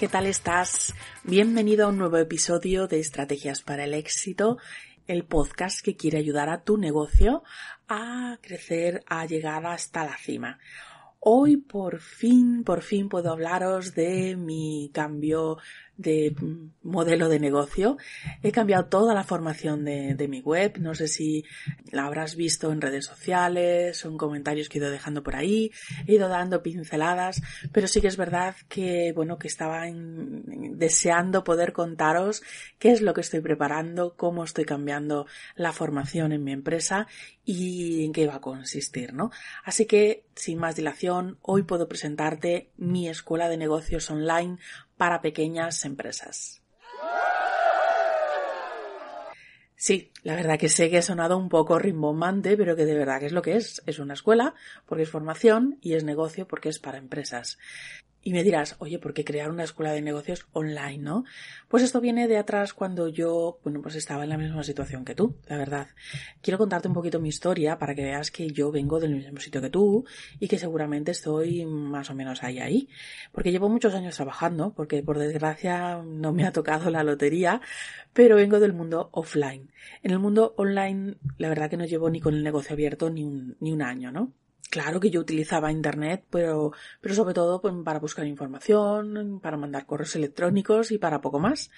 ¿Qué tal estás? Bienvenido a un nuevo episodio de Estrategias para el Éxito, el podcast que quiere ayudar a tu negocio a crecer, a llegar hasta la cima. Hoy por fin, por fin puedo hablaros de mi cambio de modelo de negocio. He cambiado toda la formación de, mi web. No sé si la habrás visto en redes sociales o en comentarios que he ido dejando por ahí. He ido dando pinceladas, pero sí que es verdad que, bueno, que estaba deseando poder contaros qué es lo que estoy preparando, cómo estoy cambiando la formación en mi empresa y en qué va a consistir, ¿no? Así que, sin más dilación, hoy puedo presentarte mi escuela de negocios online para pequeñas empresas. Sí, la verdad que sé que he sonado un poco rimbombante, pero que de verdad que es lo que es. Es una escuela porque es formación y es negocio porque es para empresas. Y me dirás, oye, ¿por qué crear una escuela de negocios online, no? Pues esto viene de atrás cuando yo, bueno, pues estaba en la misma situación que tú, la verdad. Quiero contarte un poquito mi historia para que veas que yo vengo del mismo sitio que tú y que seguramente estoy más o menos ahí, ahí. Porque llevo muchos años trabajando, porque por desgracia no me ha tocado la lotería, pero vengo del mundo offline. En el mundo online, la verdad que no llevo ni con el negocio abierto ni un, ni un año, ¿no? Claro que yo utilizaba Internet, pero, pero sobre todo pues, para buscar información, para mandar correos electrónicos y para poco más.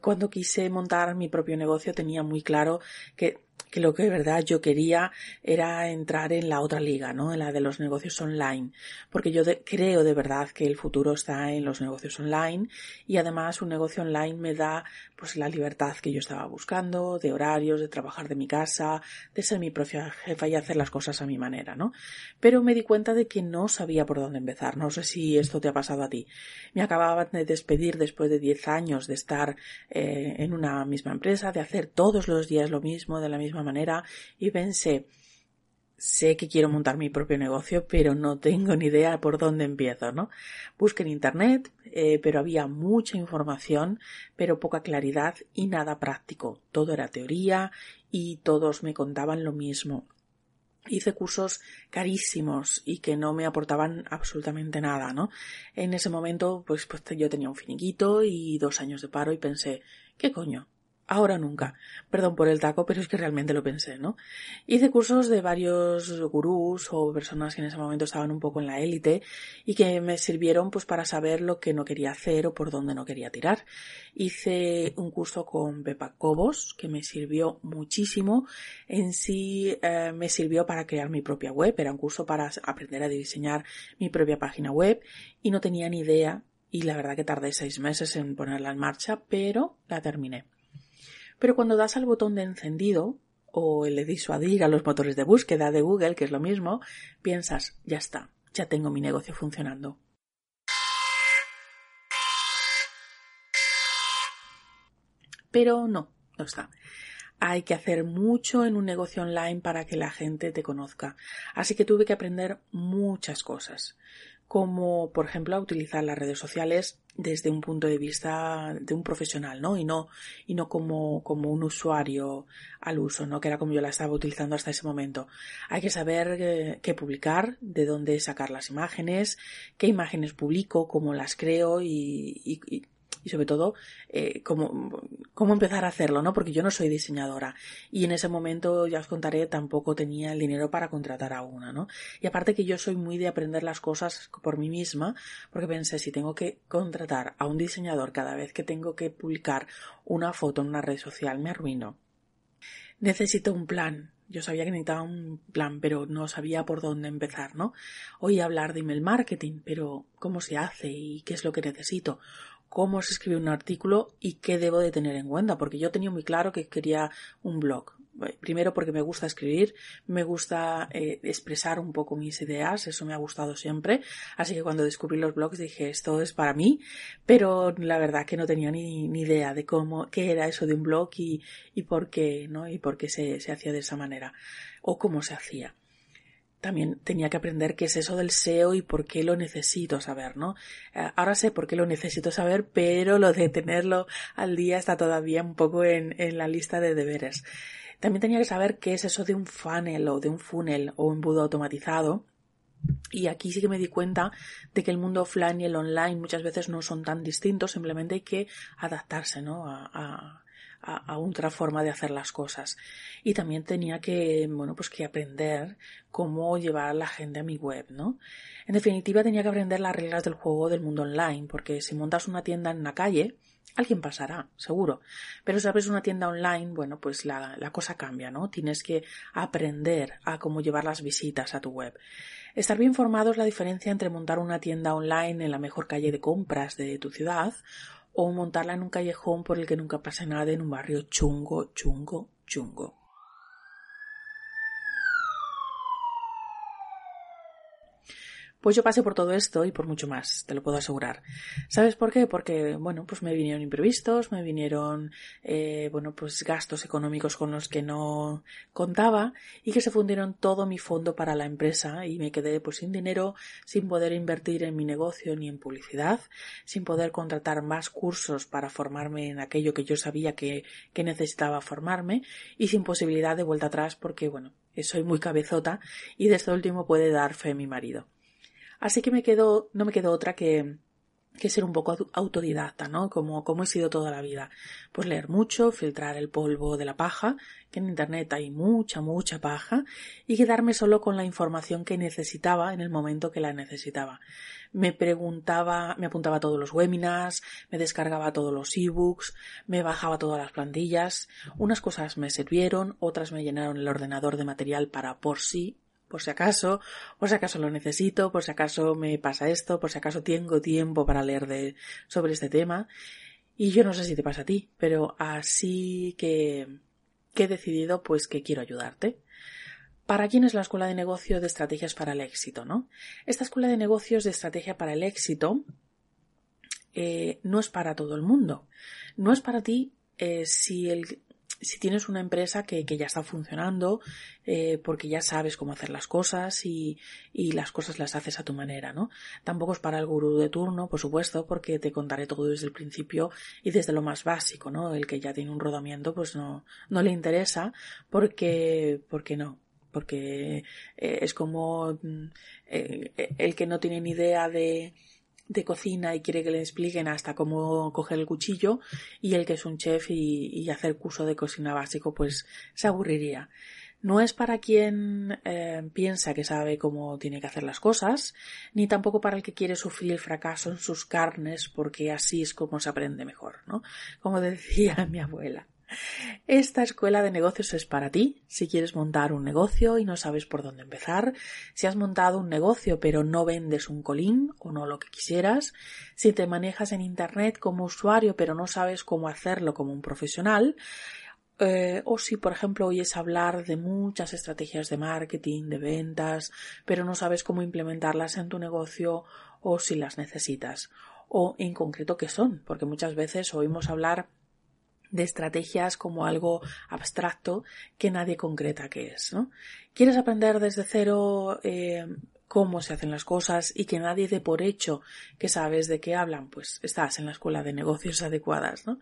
Cuando quise montar mi propio negocio tenía muy claro que que lo que de verdad yo quería era entrar en la otra liga, ¿no? En la de los negocios online, porque yo creo de verdad que el futuro está en los negocios online y además un negocio online me da pues la libertad que yo estaba buscando, de horarios, de trabajar de mi casa, de ser mi propia jefa y hacer las cosas a mi manera, ¿no? Pero me di cuenta de que no sabía por dónde empezar, no sé si esto te ha pasado a ti. Me acababa de despedir después de 10 años de estar eh, en una misma empresa, de hacer todos los días lo mismo, de la misma manera y pensé, sé que quiero montar mi propio negocio, pero no tengo ni idea por dónde empiezo, ¿no? Busqué en internet, eh, pero había mucha información, pero poca claridad y nada práctico. Todo era teoría y todos me contaban lo mismo. Hice cursos carísimos y que no me aportaban absolutamente nada, ¿no? En ese momento, pues, pues yo tenía un finiquito y dos años de paro y pensé, ¿qué coño? Ahora nunca. Perdón por el taco, pero es que realmente lo pensé, ¿no? Hice cursos de varios gurús o personas que en ese momento estaban un poco en la élite y que me sirvieron pues para saber lo que no quería hacer o por dónde no quería tirar. Hice un curso con Pepa Cobos que me sirvió muchísimo. En sí eh, me sirvió para crear mi propia web. Era un curso para aprender a diseñar mi propia página web y no tenía ni idea y la verdad que tardé seis meses en ponerla en marcha, pero la terminé. Pero cuando das al botón de encendido o el de disuadir a los motores de búsqueda de Google, que es lo mismo, piensas, ya está, ya tengo mi negocio funcionando. Pero no, no está. Hay que hacer mucho en un negocio online para que la gente te conozca. Así que tuve que aprender muchas cosas. Como, por ejemplo, a utilizar las redes sociales desde un punto de vista de un profesional, ¿no? Y no, y no como, como un usuario al uso, ¿no? Que era como yo la estaba utilizando hasta ese momento. Hay que saber qué publicar, de dónde sacar las imágenes, qué imágenes publico, cómo las creo y y sobre todo eh, cómo, cómo empezar a hacerlo, ¿no? Porque yo no soy diseñadora y en ese momento, ya os contaré, tampoco tenía el dinero para contratar a una, ¿no? Y aparte que yo soy muy de aprender las cosas por mí misma, porque pensé, si tengo que contratar a un diseñador cada vez que tengo que publicar una foto en una red social, me arruino. Necesito un plan, yo sabía que necesitaba un plan, pero no sabía por dónde empezar, ¿no? Oí hablar de email marketing, pero ¿cómo se hace y qué es lo que necesito? Cómo se escribe un artículo y qué debo de tener en cuenta, porque yo tenía muy claro que quería un blog. Primero porque me gusta escribir, me gusta eh, expresar un poco mis ideas, eso me ha gustado siempre, así que cuando descubrí los blogs dije esto es para mí, pero la verdad que no tenía ni, ni idea de cómo, qué era eso de un blog y, y por qué, ¿no? Y por qué se, se hacía de esa manera, o cómo se hacía también tenía que aprender qué es eso del SEO y por qué lo necesito saber, ¿no? Eh, ahora sé por qué lo necesito saber, pero lo de tenerlo al día está todavía un poco en, en la lista de deberes. También tenía que saber qué es eso de un funnel o de un funnel o embudo automatizado. Y aquí sí que me di cuenta de que el mundo offline y el online muchas veces no son tan distintos, simplemente hay que adaptarse, ¿no? a, otra forma de hacer las cosas. Y también tenía que, bueno, pues que aprender cómo llevar a la gente a mi web, ¿no? En definitiva, tenía que aprender las reglas del juego del mundo online, porque si montas una tienda en la calle, alguien pasará, seguro. Pero si abres una tienda online, bueno, pues la, la, cosa cambia, ¿no? Tienes que aprender a cómo llevar las visitas a tu web. Estar bien formado es la diferencia entre montar una tienda online en la mejor calle de compras de tu ciudad o montarla en un callejón por el que nunca pasa nada en un barrio chungo, chungo, chungo. Pues yo pasé por todo esto y por mucho más, te lo puedo asegurar. ¿Sabes por qué? Porque, bueno, pues me vinieron imprevistos, me vinieron, eh, bueno, pues gastos económicos con los que no contaba y que se fundieron todo mi fondo para la empresa y me quedé pues sin dinero, sin poder invertir en mi negocio ni en publicidad, sin poder contratar más cursos para formarme en aquello que yo sabía que, que necesitaba formarme y sin posibilidad de vuelta atrás porque, bueno, soy muy cabezota y de esto último puede dar fe mi marido. Así que me quedo, no me quedó otra que, que ser un poco autodidacta, ¿no? Como, como he sido toda la vida. Pues leer mucho, filtrar el polvo de la paja, que en Internet hay mucha, mucha paja, y quedarme solo con la información que necesitaba en el momento que la necesitaba. Me preguntaba, me apuntaba a todos los webinars, me descargaba todos los ebooks, me bajaba todas las plantillas. Unas cosas me sirvieron, otras me llenaron el ordenador de material para por sí por si acaso, por si acaso lo necesito, por si acaso me pasa esto, por si acaso tengo tiempo para leer sobre este tema. Y yo no sé si te pasa a ti, pero así que, que he decidido pues que quiero ayudarte. ¿Para quién es la escuela de negocios de estrategias para el éxito, no? Esta escuela de negocios de estrategia para el éxito eh, no es para todo el mundo. No es para ti eh, si el si tienes una empresa que, que ya está funcionando, eh, porque ya sabes cómo hacer las cosas y, y, las cosas las haces a tu manera, ¿no? Tampoco es para el gurú de turno, por supuesto, porque te contaré todo desde el principio y desde lo más básico, ¿no? El que ya tiene un rodamiento, pues no, no le interesa, porque, porque no, porque eh, es como mm, eh, el que no tiene ni idea de, de cocina y quiere que le expliquen hasta cómo coger el cuchillo y el que es un chef y, hacer curso de cocina básico pues se aburriría. No es para quien eh, piensa que sabe cómo tiene que hacer las cosas, ni tampoco para el que quiere sufrir el fracaso en sus carnes porque así es como se aprende mejor, ¿no? Como decía mi abuela. Esta escuela de negocios es para ti. Si quieres montar un negocio y no sabes por dónde empezar, si has montado un negocio pero no vendes un colín o no lo que quisieras, si te manejas en Internet como usuario pero no sabes cómo hacerlo como un profesional, eh, o si, por ejemplo, oyes hablar de muchas estrategias de marketing, de ventas, pero no sabes cómo implementarlas en tu negocio o si las necesitas, o en concreto qué son, porque muchas veces oímos hablar de estrategias como algo abstracto que nadie concreta qué es, ¿no? ¿Quieres aprender desde cero eh, cómo se hacen las cosas y que nadie dé por hecho que sabes de qué hablan, pues estás en la escuela de negocios adecuadas, ¿no?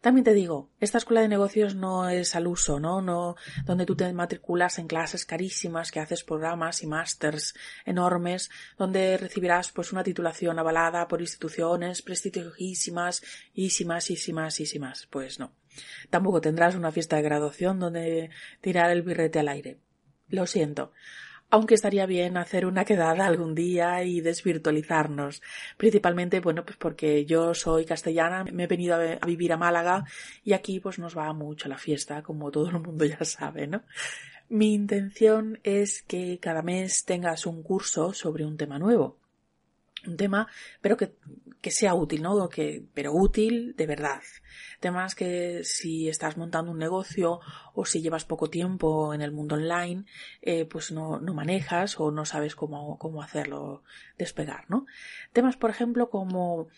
También te digo, esta escuela de negocios no es al uso, ¿no? No, donde tú te matriculas en clases carísimas, que haces programas y másters enormes, donde recibirás pues una titulación avalada por instituciones prestigiosísimas, ísimas, ísimas, ísimas. Pues no. Tampoco tendrás una fiesta de graduación donde tirar el birrete al aire. Lo siento aunque estaría bien hacer una quedada algún día y desvirtualizarnos. Principalmente, bueno, pues porque yo soy castellana, me he venido a, vivir a Málaga y aquí pues nos va mucho la fiesta, como todo el mundo ya sabe, ¿no? Mi intención es que cada mes tengas un curso sobre un tema nuevo un tema, pero que, que sea útil, ¿no? Que, pero útil de verdad. Temas que si estás montando un negocio o si llevas poco tiempo en el mundo online, eh, pues no, no manejas o no sabes cómo, cómo hacerlo despegar, ¿no? Temas, por ejemplo, como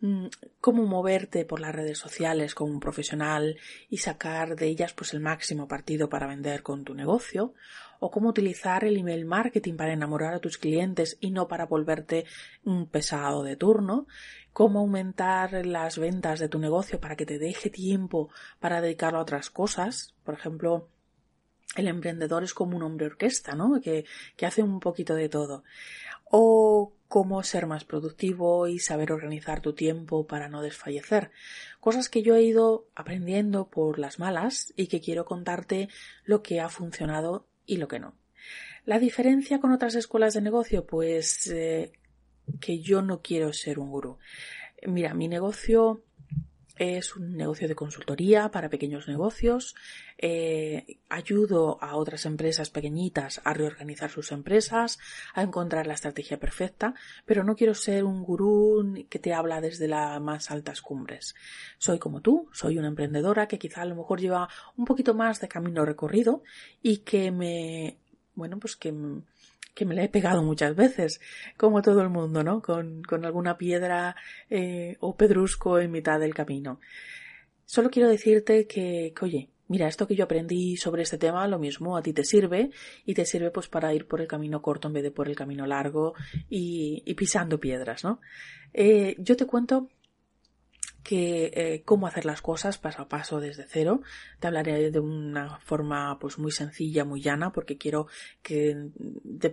Mm, cómo moverte por las redes sociales como un profesional y sacar de ellas pues el máximo partido para vender con tu negocio o cómo utilizar el email marketing para enamorar a tus clientes y no para volverte un pesado de turno, cómo aumentar las ventas de tu negocio para que te deje tiempo para dedicarlo a otras cosas, por ejemplo, el emprendedor es como un hombre orquesta, ¿no? Que, que hace un poquito de todo. O cómo ser más productivo y saber organizar tu tiempo para no desfallecer. Cosas que yo he ido aprendiendo por las malas y que quiero contarte lo que ha funcionado y lo que no. La diferencia con otras escuelas de negocio, pues eh, que yo no quiero ser un gurú. Mira, mi negocio es un negocio de consultoría para pequeños negocios. Eh, ayudo a otras empresas pequeñitas a reorganizar sus empresas, a encontrar la estrategia perfecta, pero no quiero ser un gurú que te habla desde las más altas cumbres. Soy como tú, soy una emprendedora que quizá a lo mejor lleva un poquito más de camino recorrido y que me, bueno, pues que que me la he pegado muchas veces, como todo el mundo, ¿no? Con, con alguna piedra eh, o pedrusco en mitad del camino. Solo quiero decirte que, oye, mira, esto que yo aprendí sobre este tema, lo mismo a ti te sirve y te sirve pues para ir por el camino corto en vez de por el camino largo y, y pisando piedras, ¿no? Eh, yo te cuento que eh, cómo hacer las cosas paso a paso desde cero. Te hablaré de una forma pues muy sencilla, muy llana, porque quiero que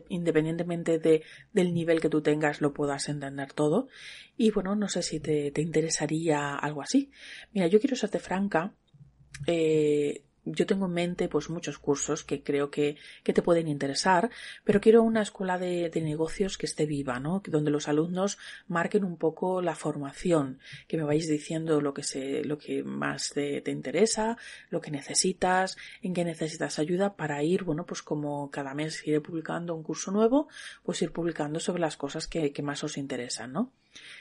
independientemente de, del nivel que tú tengas lo puedas entender todo. Y bueno, no sé si te, te interesaría algo así. Mira, yo quiero serte franca. Eh, yo tengo en mente pues muchos cursos que creo que, que te pueden interesar, pero quiero una escuela de, de, negocios que esté viva, ¿no? Donde los alumnos marquen un poco la formación, que me vais diciendo lo que se, lo que más te, te interesa, lo que necesitas, en qué necesitas ayuda para ir, bueno, pues como cada mes iré publicando un curso nuevo, pues ir publicando sobre las cosas que, que más os interesan, ¿no?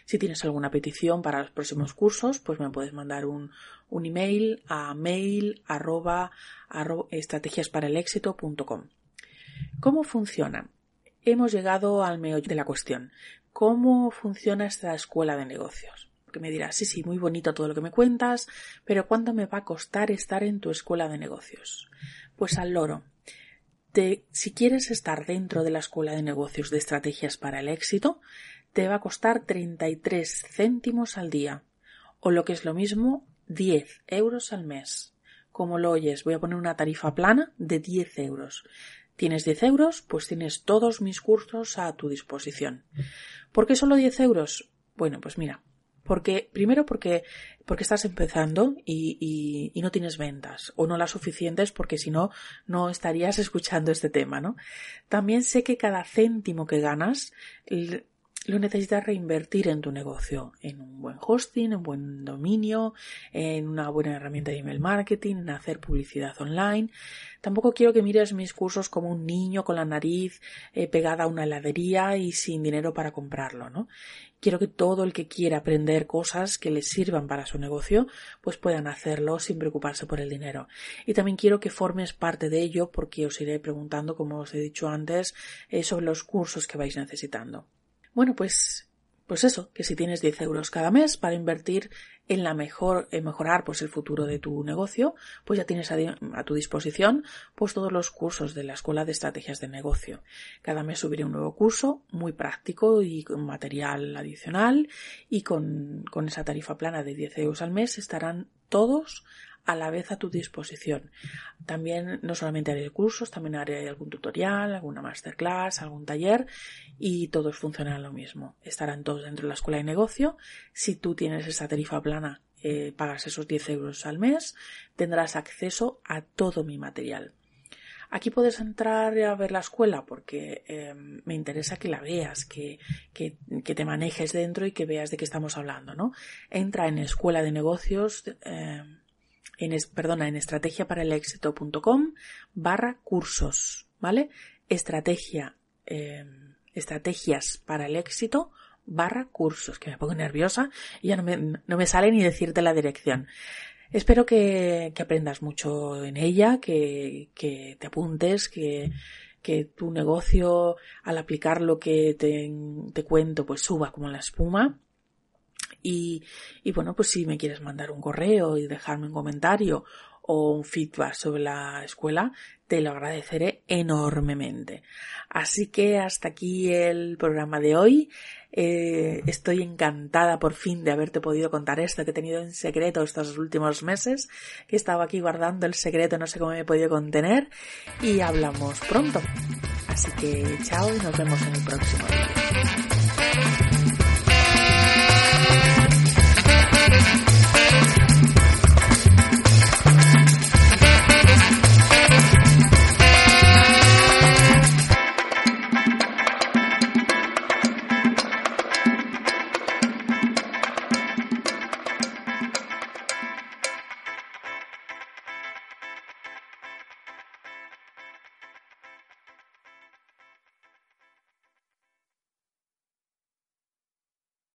Si tienes alguna petición para los próximos cursos, pues me puedes mandar un, un email a mail arroba, arroba estrategiasparalexito.com. ¿Cómo funciona? Hemos llegado al meollo de la cuestión. ¿Cómo funciona esta escuela de negocios? Que me dirás, sí, sí, muy bonito todo lo que me cuentas, pero ¿cuánto me va a costar estar en tu escuela de negocios? Pues al loro. Te, si quieres estar dentro de la escuela de negocios de estrategias para el éxito, te va a costar 33 céntimos al día, o lo que es lo mismo, 10 euros al mes. Como lo oyes, voy a poner una tarifa plana de 10 euros. ¿Tienes 10 euros? Pues tienes todos mis cursos a tu disposición. ¿Por qué solo 10 euros? Bueno, pues mira, porque, primero porque, porque estás empezando y, y, y, no tienes ventas o no las suficientes porque si no, no estarías escuchando este tema, ¿no? También sé que cada céntimo que ganas lo necesitas reinvertir en tu negocio, en un buen hosting, en un buen dominio, en una buena herramienta de email marketing, en hacer publicidad online. Tampoco quiero que mires mis cursos como un niño con la nariz eh, pegada a una heladería y sin dinero para comprarlo, ¿no? Quiero que todo el que quiera aprender cosas que les sirvan para su negocio, pues puedan hacerlo sin preocuparse por el dinero. Y también quiero que formes parte de ello porque os iré preguntando, como os he dicho antes, eh, sobre los cursos que vais necesitando. Bueno, pues pues eso, que si tienes 10 euros cada mes para invertir en la mejor, en mejorar pues el futuro de tu negocio, pues ya tienes a, a, tu disposición pues todos los cursos de la Escuela de Estrategias de Negocio. Cada mes subiré un nuevo curso muy práctico y con material adicional y con, con esa tarifa plana de 10 euros al mes estarán todos a la vez a tu disposición. También no solamente haré cursos, también haré algún tutorial, alguna masterclass, algún taller y todos funcionan lo mismo. Estarán todos dentro de la escuela de negocio. Si tú tienes esa tarifa plana, eh, pagas esos 10 euros al mes, tendrás acceso a todo mi material. Aquí puedes entrar a ver la escuela porque em, me interesa que la veas, que, que, te manejes dentro y que veas de qué estamos hablando, ¿no? Entra en escuela de negocios, eh, en, perdona, en estrategiaparalexito.com barra cursos, ¿vale? Estrategia, em, estrategias para el éxito barra cursos, que me pongo nerviosa y ya no me, no me sale ni decirte la dirección. Espero que, que aprendas mucho en ella, que, que te apuntes, que, que tu negocio al aplicar lo que te, te cuento pues suba como la espuma y, bueno, pues si me quieres mandar un correo y dejarme un comentario o un feedback sobre la escuela, te lo agradeceré enormemente. Así que hasta aquí el programa de hoy. Eh, estoy encantada por fin de haberte podido contar esto que he tenido en secreto estos últimos meses, que estaba aquí guardando el secreto, no sé cómo me he podido contener, y hablamos pronto. Así que chao y nos vemos en el próximo vídeo.